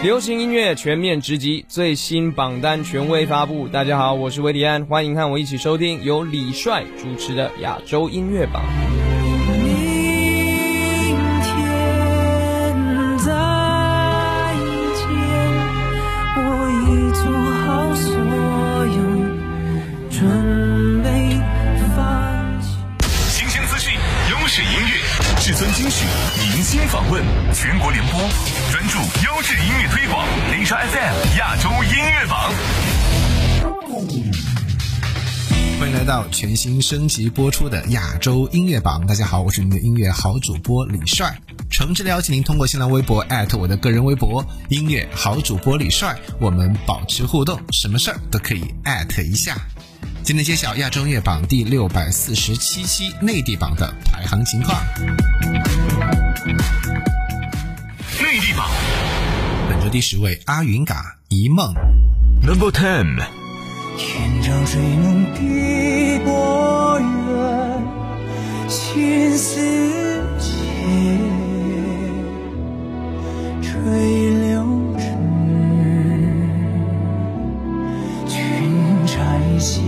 流行音乐全面直击，最新榜单权威发布。大家好，我是维迪安，欢迎和我一起收听由李帅主持的亚洲音乐榜。明天再见，我已做好所有准备。新鲜资讯，优质音乐，至尊金曲明星访问，全国联播，注优质音乐推广。零沙 FM 亚洲音乐榜，欢迎来到全新升级播出的亚洲音乐榜。大家好，我是您的音乐好主播李帅。诚挚的邀请您通过新浪微博我的个人微博“音乐好主播李帅”，我们保持互动，什么事儿都可以一下。今天揭晓亚洲音乐榜第六百四十七期内地榜的排行情况。第十位阿云嘎《一梦》，Number Ten。天长水浓碧波远，心似箭，垂柳枝，君摘星，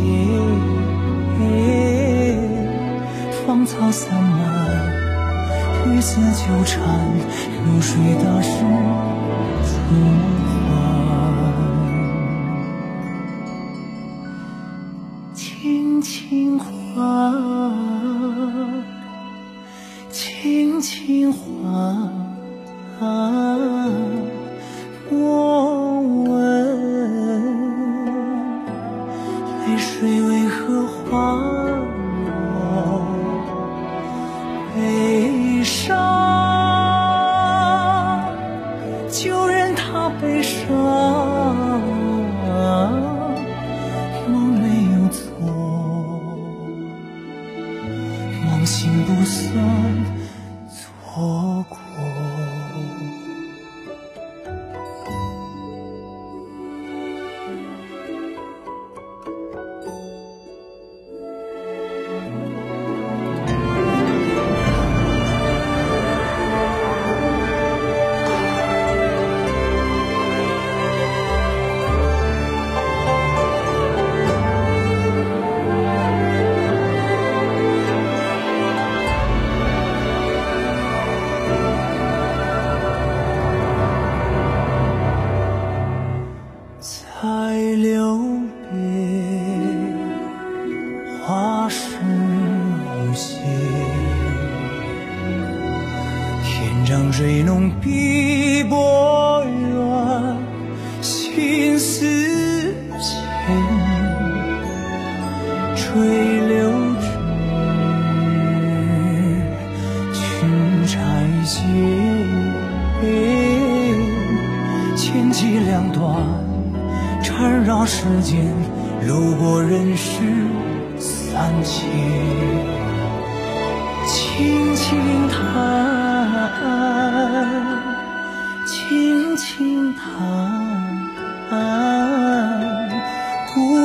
芳草散漫。雨丝纠缠，流水打湿我垂柳枝，裙钗结，纤细两段，缠绕世间，路过人世三千。轻轻弹，轻轻弹。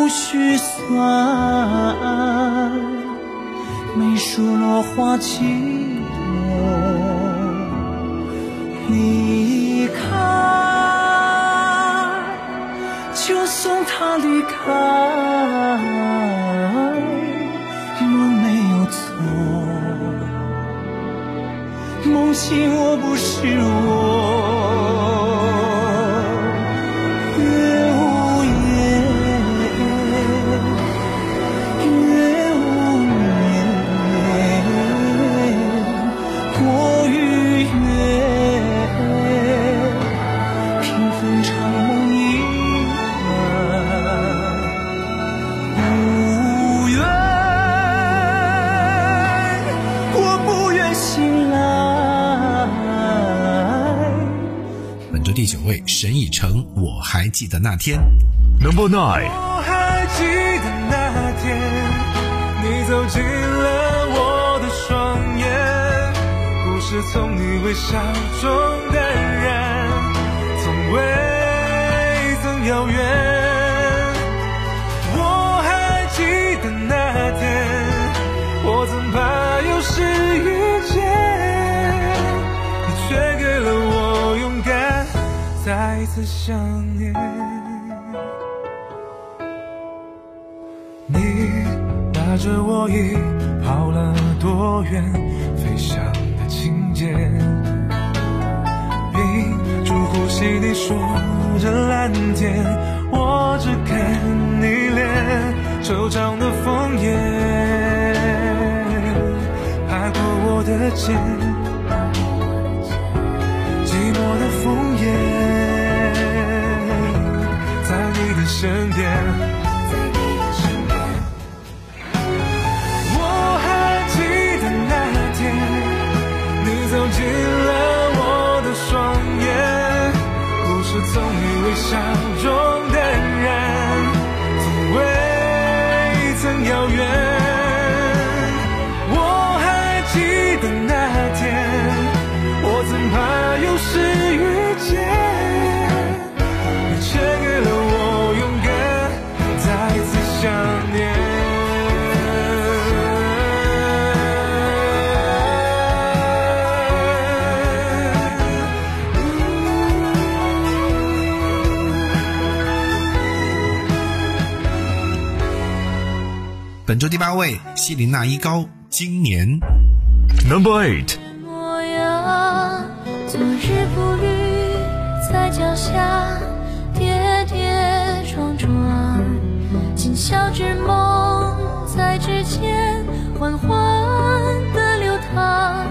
不许算，每说落花几朵？离开，就送他离开。梦没有错，梦醒我不是我。还记得那天，Number Nine。我还记得那天，你走进了我的双眼，故事从你微笑中淡然，从未曾遥远。次想念。你拉着我已跑了多远，飞翔的情节，屏住呼吸你说着蓝天，我只看你脸，惆怅的枫叶爬过我的肩，本周第八位，希林娜依高，今年。Number eight，模样，昨日不语，在脚下跌跌撞撞，今宵之梦在指尖缓缓的流淌，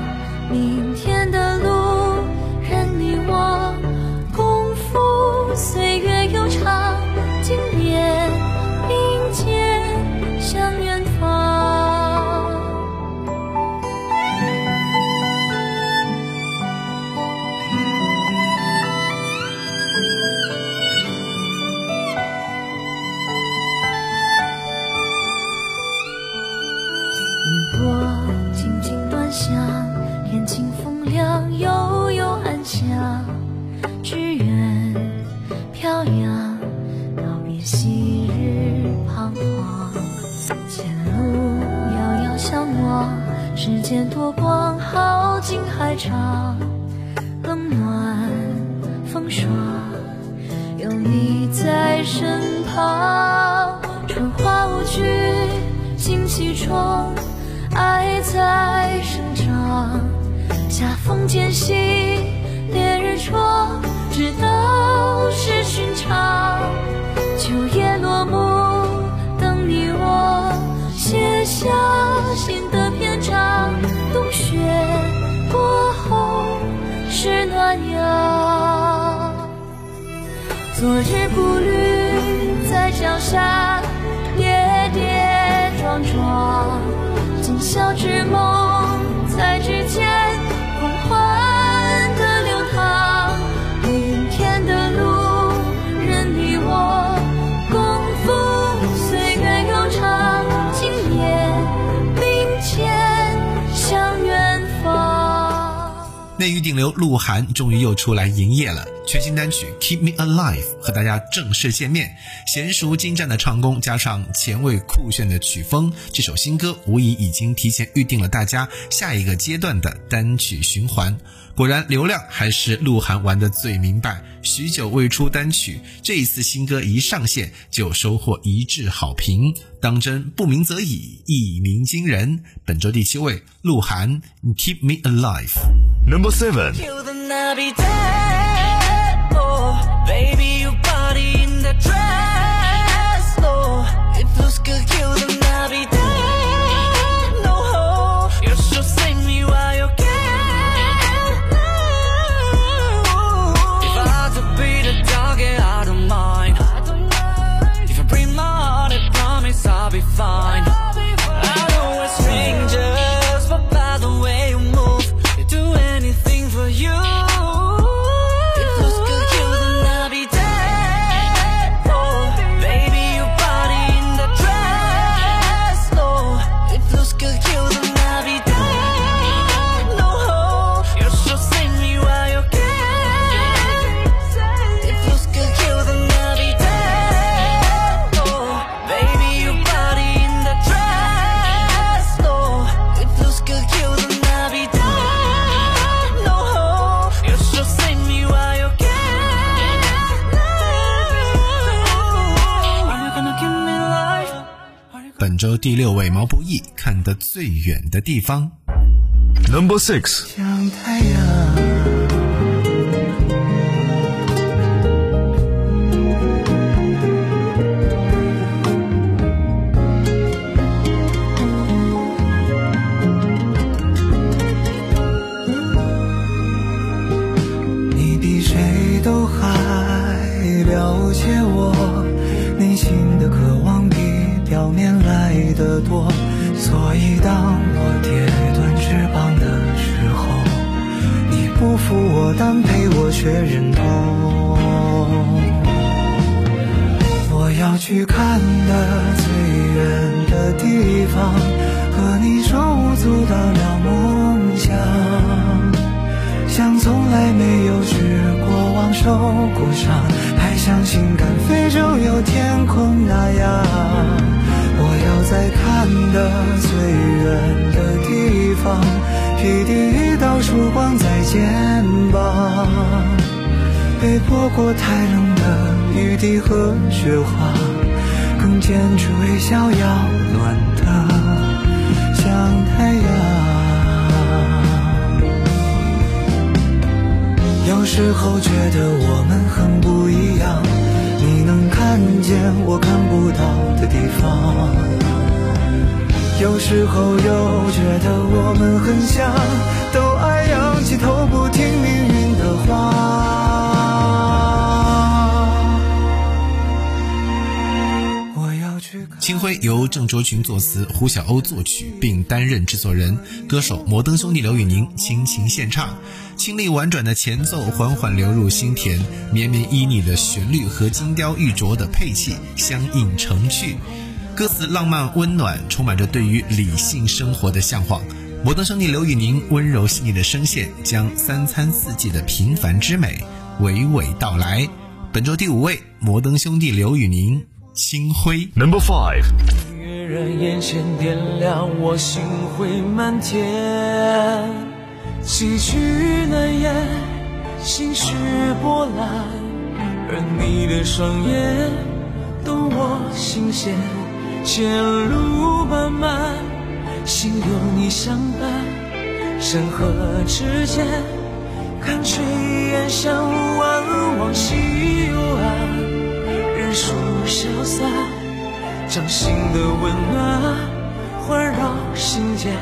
与昨日步履在脚下，跌跌撞撞，今宵之梦内娱顶流鹿晗终于又出来营业了，全新单曲《Keep Me Alive》和大家正式见面。娴熟精湛的唱功加上前卫酷炫的曲风，这首新歌无疑已经提前预定了大家下一个阶段的单曲循环。果然，流量还是鹿晗玩的最明白。许久未出单曲，这一次新歌一上线就收获一致好评，当真不鸣则已，一鸣惊人。本周第七位，鹿晗，《Keep Me Alive》。Number seven，周第六位毛不易看得最远的地方。Number six. 像太阳。却忍痛。我要去看的最远的地方，和你手舞足到了梦想。像从来没有失过望、受过伤，还相信敢飞就有天空那样。我要在看的最远的地方，披第一道曙光在肩膀，被泼过太冷的雨滴和雪花，更坚持微笑要暖的像太阳。有时候觉得我们很不一样，你能看见我看不到的地方。有时候又觉得我们很像，都爱仰起头不听命运的话。我要去看。清辉由郑卓群作词，胡小欧作曲，并担任制作人。歌手摩登兄弟刘宇宁倾情献唱，清丽婉转的前奏缓缓流入心田，绵绵旖旎的旋律和精雕玉琢的配器相映成趣。歌词浪漫温暖，充满着对于理性生活的向往。摩登兄弟刘宇宁温柔细腻的声线，将三餐四季的平凡之美娓娓道来。本周第五位，摩登兄弟刘宇宁，星辉。Number five. 月然眼前点亮我心灰满天，崎岖难言，心绪波澜，而你的双眼懂我心弦，前路漫漫，心有你相伴，山河之间，看炊烟向晚往西游岸，人数消散。掌心的温暖环绕心间，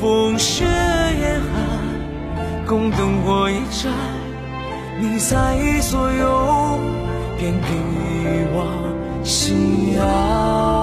风雪严寒，共灯火一盏，你在左右，便给我心安。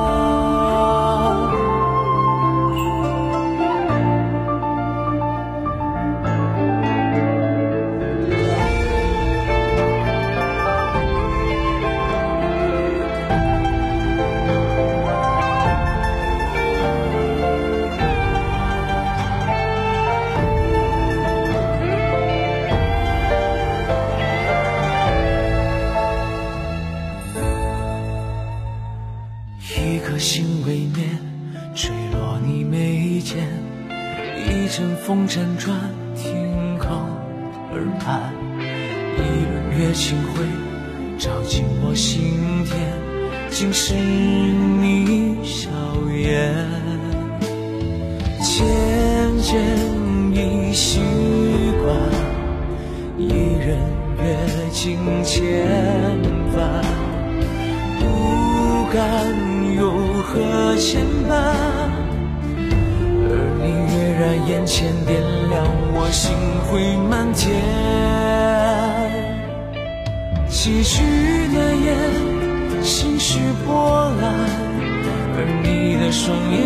不敢有何牵绊，而你跃然眼前，点亮我心灰满天。崎岖难言，心绪波澜，而你的双眼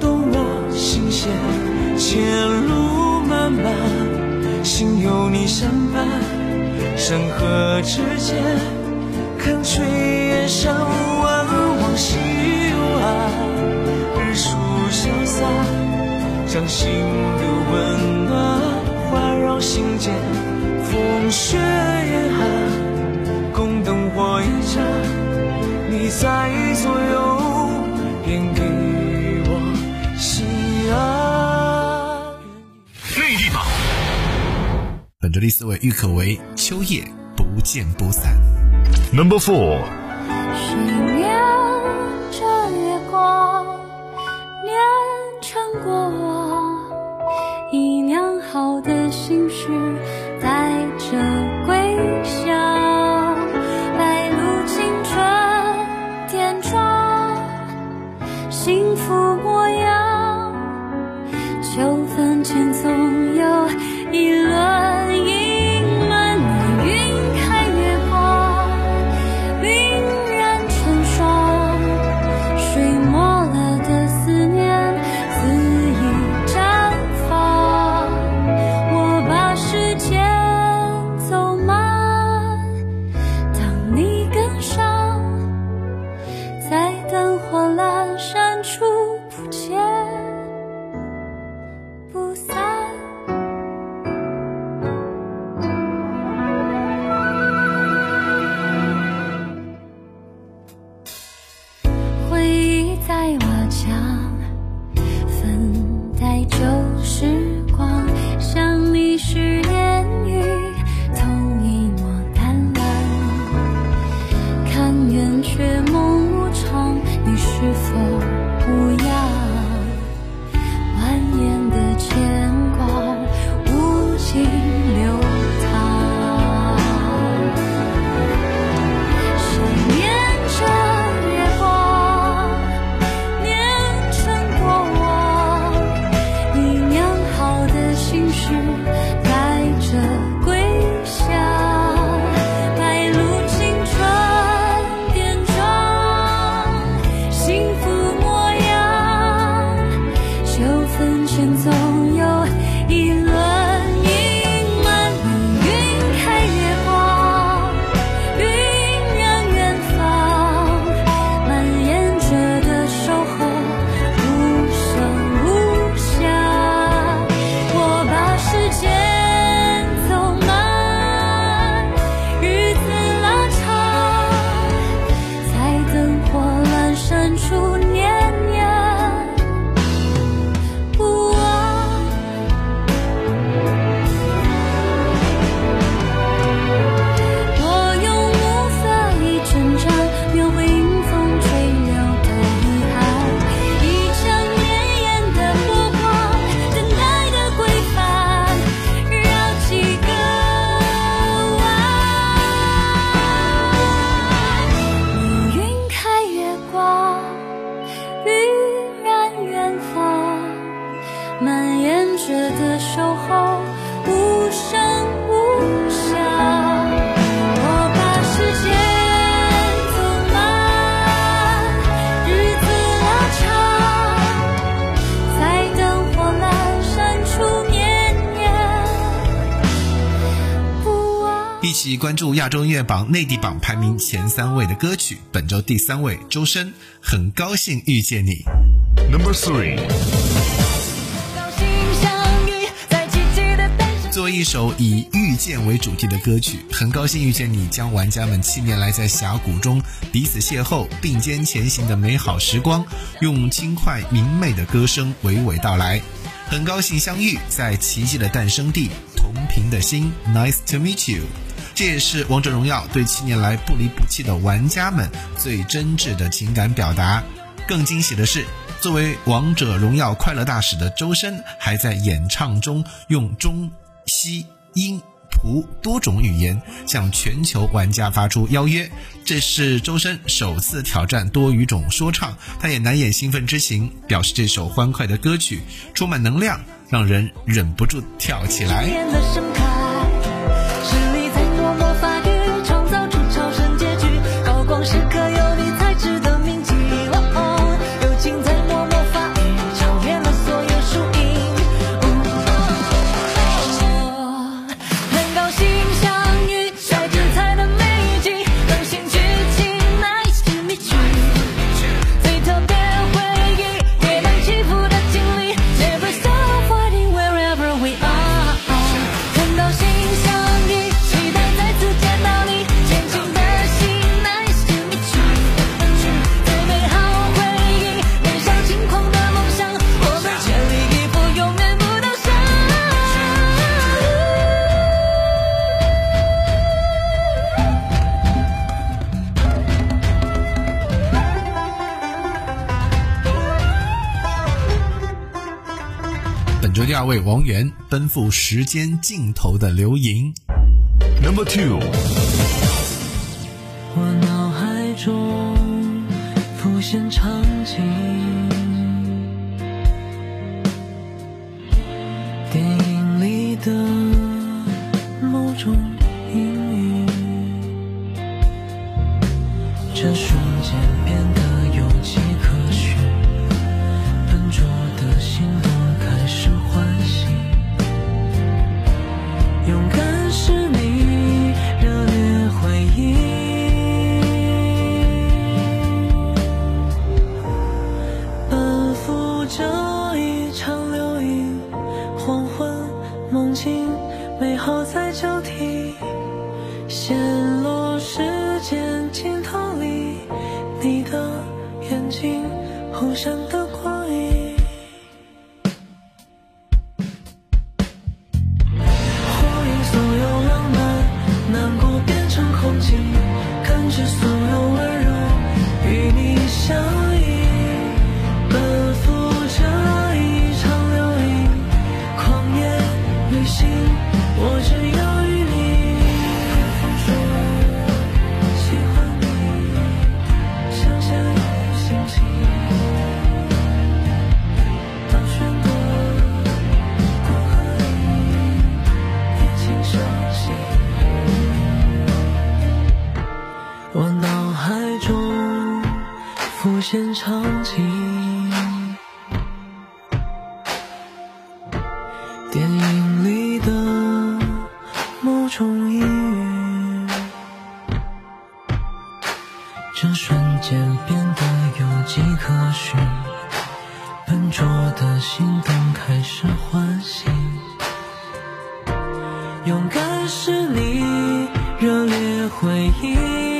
动我心弦。前路漫漫，心有你相伴，山河之间。看炊烟上日出潇洒，掌心的温暖环绕心间，风雪严寒，共灯火一盏，你在左右，便给我心安。内地榜本周第四位，郁可唯，秋夜不见不散。Number four. 谁亮着月光，过，练成过往，以酿好的心事关注亚洲音乐榜内地榜排名前三位的歌曲。本周第三位，周深，很高兴遇见你。Number three. 高兴相遇在奇迹的诞生。作为一首以遇见为主题的歌曲，很高兴遇见你，将玩家们七年来在峡谷中彼此邂逅、并肩前行的美好时光，用轻快明媚的歌声娓娓道来。很高兴相遇在奇迹的诞生地，同频的心，Nice to meet you。这也是王者荣耀对七年来不离不弃的玩家们最真挚的情感表达。更惊喜的是，作为王者荣耀快乐大使的周深，还在演唱中用中西英葡多种语言向全球玩家发出邀约。这是周深首次挑战多语种说唱，他也难掩兴奋之情，表示这首欢快的歌曲充满能量，让人忍不住跳起来。大卫王源奔赴时间尽头的流萤。Number two，我脑海中浮现场景，电影里的互相的这瞬间变得有迹可循，笨拙的心动开始唤醒。勇敢是你热烈回应，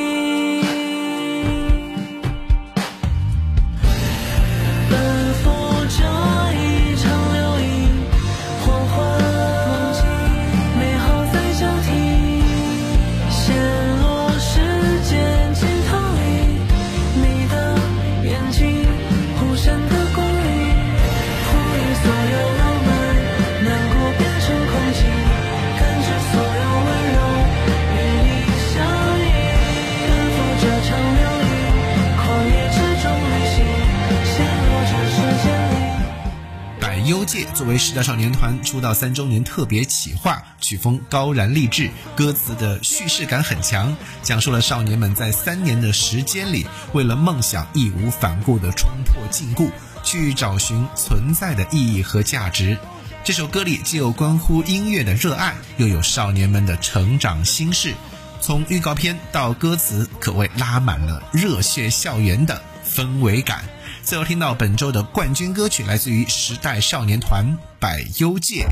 为时代少年团出道三周年特别企划，曲风高燃励志，歌词的叙事感很强，讲述了少年们在三年的时间里，为了梦想义无反顾地冲破禁锢，去找寻存在的意义和价值。这首歌里既有关乎音乐的热爱，又有少年们的成长心事。从预告片到歌词，可谓拉满了热血校园的氛围感。最后听到本周的冠军歌曲，来自于时代少年团《百忧界》。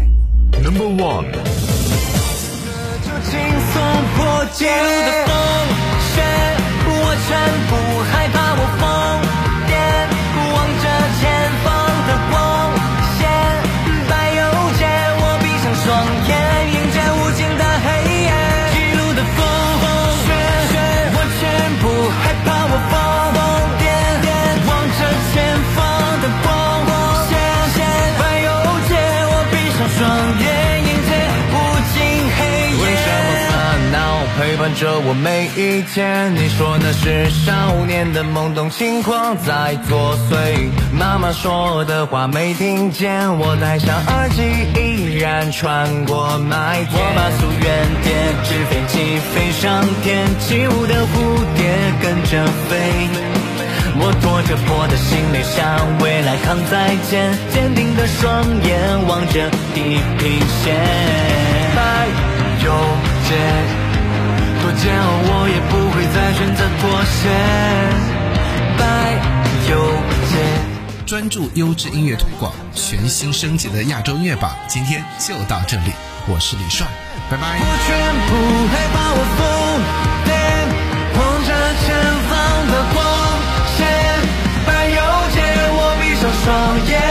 Number one，就轻松破解的风雪，我全不害怕，我着我每一天？你说那是少年的懵懂轻狂在作祟。妈妈说的话没听见，我戴上耳机依然穿过麦田。我把夙愿叠纸飞机飞上天，起舞的蝴蝶跟着飞。我拖着破的行李向未来扛再见，坚定的双眼望着地平线。百忧解，多煎熬，我也不会再选择妥协。白又黑。专注优质音乐推广，全新升级的亚洲音乐榜，今天就到这里。我是李帅，拜拜。我全部害怕我疯癫，望着前方的光线，白又黑，我闭上双眼。